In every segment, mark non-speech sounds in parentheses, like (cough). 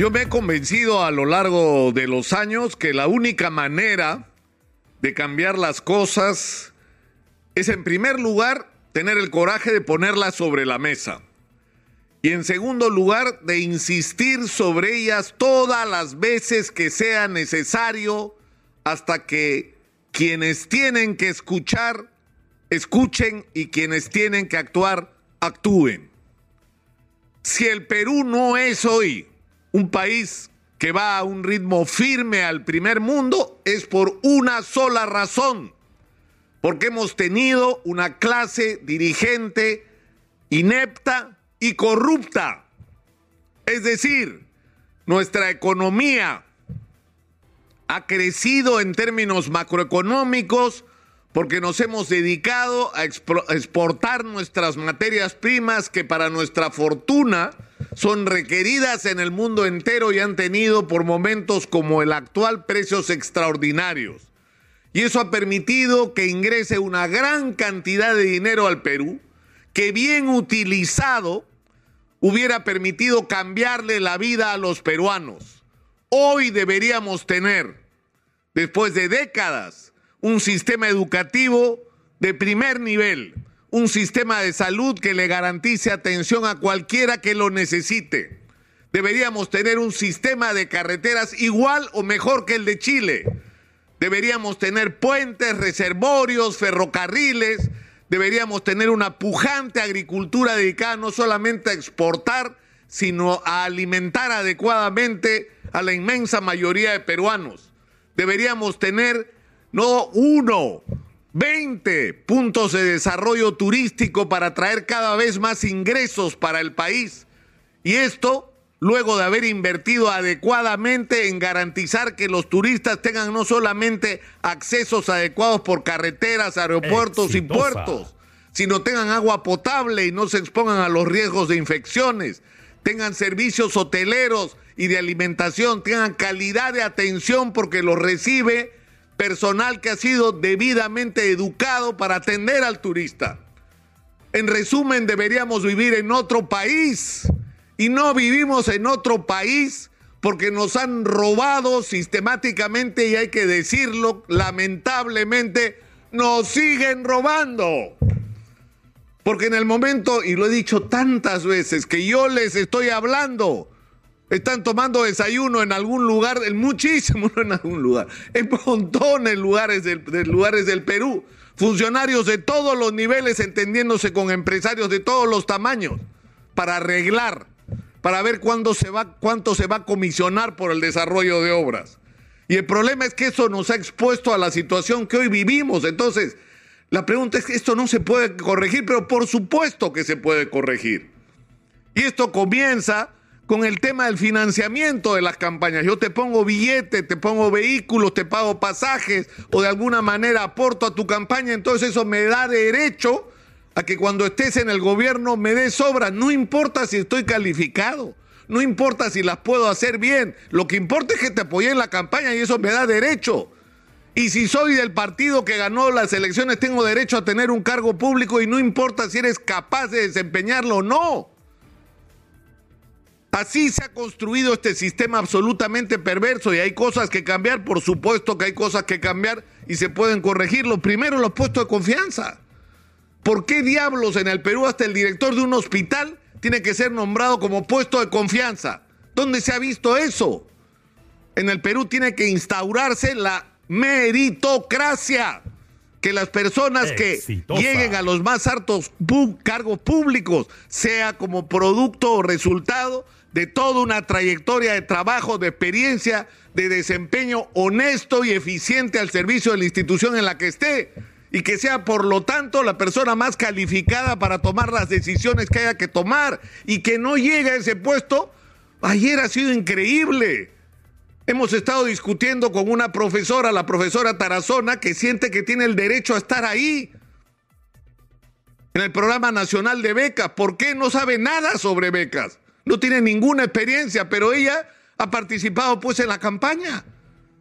Yo me he convencido a lo largo de los años que la única manera de cambiar las cosas es en primer lugar tener el coraje de ponerlas sobre la mesa y en segundo lugar de insistir sobre ellas todas las veces que sea necesario hasta que quienes tienen que escuchar escuchen y quienes tienen que actuar actúen. Si el Perú no es hoy un país que va a un ritmo firme al primer mundo es por una sola razón, porque hemos tenido una clase dirigente inepta y corrupta. Es decir, nuestra economía ha crecido en términos macroeconómicos porque nos hemos dedicado a exportar nuestras materias primas que para nuestra fortuna son requeridas en el mundo entero y han tenido por momentos como el actual precios extraordinarios. Y eso ha permitido que ingrese una gran cantidad de dinero al Perú, que bien utilizado hubiera permitido cambiarle la vida a los peruanos. Hoy deberíamos tener, después de décadas, un sistema educativo de primer nivel, un sistema de salud que le garantice atención a cualquiera que lo necesite. Deberíamos tener un sistema de carreteras igual o mejor que el de Chile. Deberíamos tener puentes, reservorios, ferrocarriles. Deberíamos tener una pujante agricultura dedicada no solamente a exportar, sino a alimentar adecuadamente a la inmensa mayoría de peruanos. Deberíamos tener no uno, 20 puntos de desarrollo turístico para traer cada vez más ingresos para el país. Y esto luego de haber invertido adecuadamente en garantizar que los turistas tengan no solamente accesos adecuados por carreteras, aeropuertos y puertos, sino tengan agua potable y no se expongan a los riesgos de infecciones, tengan servicios hoteleros y de alimentación, tengan calidad de atención porque los recibe personal que ha sido debidamente educado para atender al turista. En resumen, deberíamos vivir en otro país y no vivimos en otro país porque nos han robado sistemáticamente y hay que decirlo, lamentablemente, nos siguen robando. Porque en el momento, y lo he dicho tantas veces, que yo les estoy hablando están tomando desayuno en algún lugar, muchísimo, (laughs) en algún lugar, en montones de lugares del, de lugares del Perú. Funcionarios de todos los niveles entendiéndose con empresarios de todos los tamaños para arreglar, para ver cuándo se va, cuánto se va a comisionar por el desarrollo de obras. Y el problema es que eso nos ha expuesto a la situación que hoy vivimos. Entonces, la pregunta es que esto no se puede corregir, pero por supuesto que se puede corregir. Y esto comienza con el tema del financiamiento de las campañas. Yo te pongo billetes, te pongo vehículos, te pago pasajes o de alguna manera aporto a tu campaña, entonces eso me da derecho a que cuando estés en el gobierno me des obras, no importa si estoy calificado. No importa si las puedo hacer bien, lo que importa es que te apoyé en la campaña y eso me da derecho. Y si soy del partido que ganó las elecciones, tengo derecho a tener un cargo público y no importa si eres capaz de desempeñarlo o no. Así se ha construido este sistema absolutamente perverso y hay cosas que cambiar, por supuesto que hay cosas que cambiar y se pueden corregir. Lo primero, los puestos de confianza. ¿Por qué diablos en el Perú hasta el director de un hospital tiene que ser nombrado como puesto de confianza? ¿Dónde se ha visto eso? En el Perú tiene que instaurarse la meritocracia. Que las personas que lleguen a los más altos cargos públicos sea como producto o resultado de toda una trayectoria de trabajo, de experiencia, de desempeño honesto y eficiente al servicio de la institución en la que esté y que sea por lo tanto la persona más calificada para tomar las decisiones que haya que tomar y que no llegue a ese puesto. Ayer ha sido increíble. Hemos estado discutiendo con una profesora, la profesora Tarazona, que siente que tiene el derecho a estar ahí en el programa nacional de becas. ¿Por qué no sabe nada sobre becas? No tiene ninguna experiencia, pero ella ha participado pues en la campaña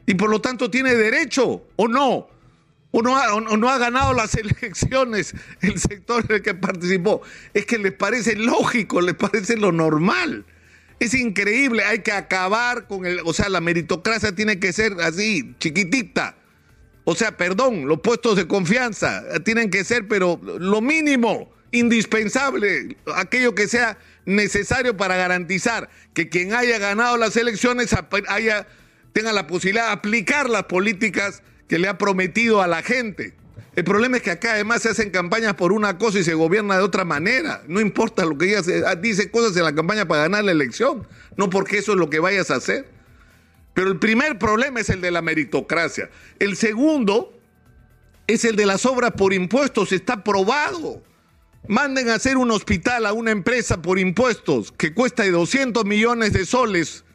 y por lo tanto tiene derecho o no. O no, ha, no ha ganado las (laughs) elecciones el sector en el que participó. Es que les parece lógico, les parece lo normal. Es increíble, hay que acabar con el, o sea, la meritocracia tiene que ser así, chiquitita. O sea, perdón, los puestos de confianza tienen que ser, pero lo mínimo, indispensable, aquello que sea necesario para garantizar que quien haya ganado las elecciones haya, tenga la posibilidad de aplicar las políticas que le ha prometido a la gente. El problema es que acá además se hacen campañas por una cosa y se gobierna de otra manera. No importa lo que digas, ah, dice cosas en la campaña para ganar la elección, no porque eso es lo que vayas a hacer. Pero el primer problema es el de la meritocracia. El segundo es el de las obras por impuestos, está probado. Manden a hacer un hospital a una empresa por impuestos que cuesta de 200 millones de soles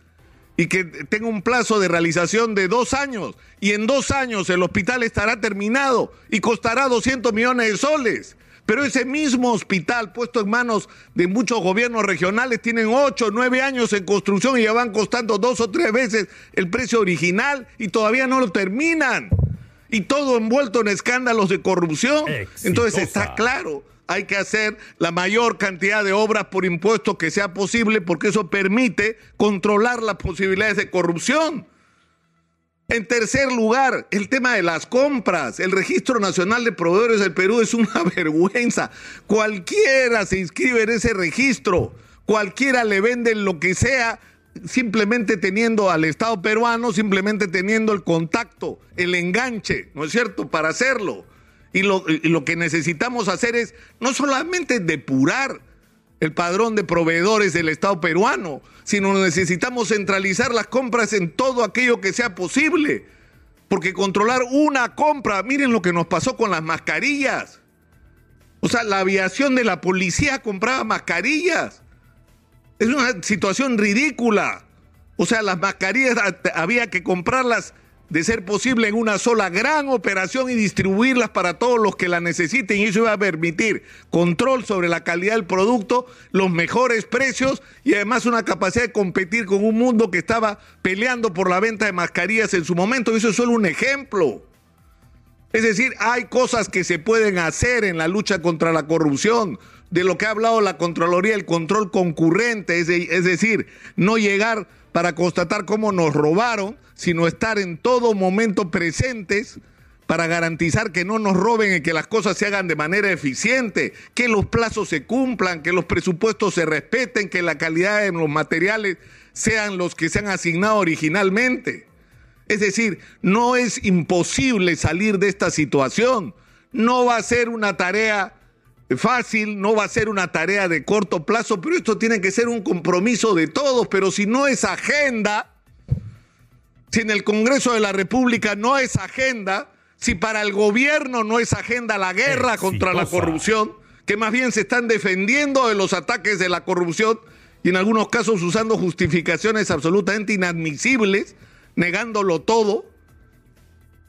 y que tenga un plazo de realización de dos años. Y en dos años el hospital estará terminado y costará 200 millones de soles. Pero ese mismo hospital puesto en manos de muchos gobiernos regionales tienen ocho, nueve años en construcción y ya van costando dos o tres veces el precio original y todavía no lo terminan. Y todo envuelto en escándalos de corrupción. Entonces está claro hay que hacer la mayor cantidad de obras por impuestos que sea posible porque eso permite controlar las posibilidades de corrupción. En tercer lugar, el tema de las compras. El Registro Nacional de Proveedores del Perú es una (laughs) vergüenza. Cualquiera se inscribe en ese registro. Cualquiera le vende lo que sea simplemente teniendo al Estado peruano, simplemente teniendo el contacto, el enganche, ¿no es cierto?, para hacerlo. Y lo, que necesitamos hacer es no solamente depurar el padrón de proveedores del Estado peruano, sino necesitamos centralizar las compras en todo aquello que sea posible. Porque controlar una compra, miren lo que nos pasó con las mascarillas. O sea, la aviación de la policía compraba mascarillas. Es una situación ridícula. O sea, las mascarillas había que comprarlas de ser posible en una sola gran operación y distribuirlas para todos los que la necesiten. Y eso iba a permitir control sobre la calidad del producto, los mejores precios y además una capacidad de competir con un mundo que estaba peleando por la venta de mascarillas en su momento. Y eso es solo un ejemplo. Es decir, hay cosas que se pueden hacer en la lucha contra la corrupción, de lo que ha hablado la Contraloría, el control concurrente, es, es decir, no llegar para constatar cómo nos robaron, sino estar en todo momento presentes para garantizar que no nos roben y que las cosas se hagan de manera eficiente, que los plazos se cumplan, que los presupuestos se respeten, que la calidad de los materiales sean los que se han asignado originalmente. Es decir, no es imposible salir de esta situación. No va a ser una tarea fácil, no va a ser una tarea de corto plazo, pero esto tiene que ser un compromiso de todos. Pero si no es agenda, si en el Congreso de la República no es agenda, si para el gobierno no es agenda la guerra contra la corrupción, que más bien se están defendiendo de los ataques de la corrupción y en algunos casos usando justificaciones absolutamente inadmisibles, negándolo todo.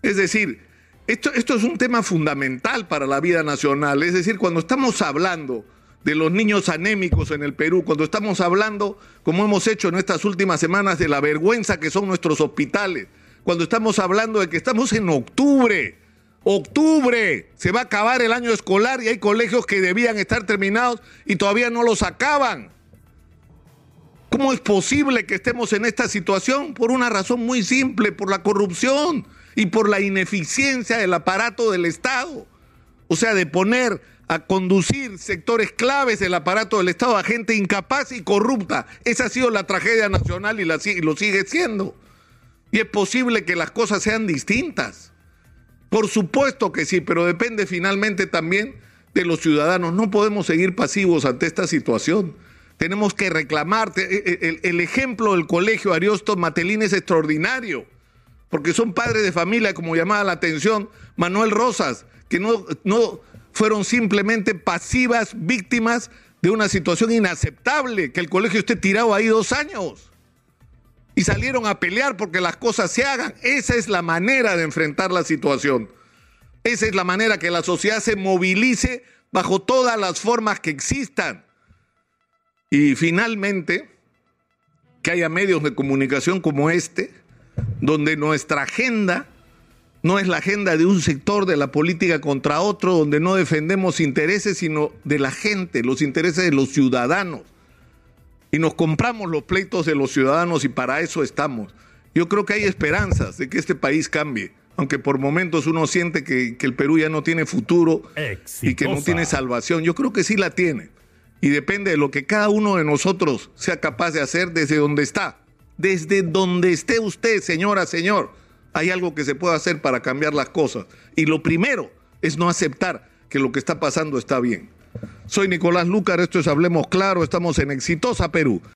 Es decir, esto, esto es un tema fundamental para la vida nacional. Es decir, cuando estamos hablando de los niños anémicos en el Perú, cuando estamos hablando, como hemos hecho en estas últimas semanas, de la vergüenza que son nuestros hospitales, cuando estamos hablando de que estamos en octubre, octubre, se va a acabar el año escolar y hay colegios que debían estar terminados y todavía no los acaban. ¿Cómo es posible que estemos en esta situación? Por una razón muy simple, por la corrupción y por la ineficiencia del aparato del Estado. O sea, de poner a conducir sectores claves del aparato del Estado a gente incapaz y corrupta. Esa ha sido la tragedia nacional y, la, lo sigue siendo. Y es posible que las cosas sean distintas. Por supuesto que sí, pero depende finalmente también de los ciudadanos. No podemos seguir pasivos ante esta situación. Tenemos que reclamar. E, e, el, el ejemplo del colegio Ariosto Matelín es extraordinario, porque son padres de familia, como llamaba la atención Manuel Rosas, que no, no, fueron simplemente pasivas víctimas de una situación inaceptable, que el colegio esté tirado ahí dos años. Y salieron a pelear porque las cosas se hagan. Esa es la manera de enfrentar la situación. Esa es la manera que la sociedad se movilice bajo todas las formas que existan. Y finalmente, que haya medios de comunicación como este, donde nuestra agenda no es la agenda de un sector de la política contra otro, donde no defendemos intereses, sino de la gente, los intereses de los ciudadanos. y nos compramos los pleitos de los ciudadanos y para eso estamos. Yo creo que hay esperanzas de que este país cambie, aunque por momentos uno siente que, que el Perú ya no tiene futuro y que no tiene salvación. Yo creo que sí la tiene. Y depende de lo que cada uno de nosotros sea capaz de hacer desde donde está. Desde donde esté usted, señora, señor, hay algo que se puede hacer para cambiar las cosas. Y lo primero es no aceptar que lo que está pasando está bien. Soy Nicolás Lucar, esto es Hablemos Claro, estamos en Exitosa Perú.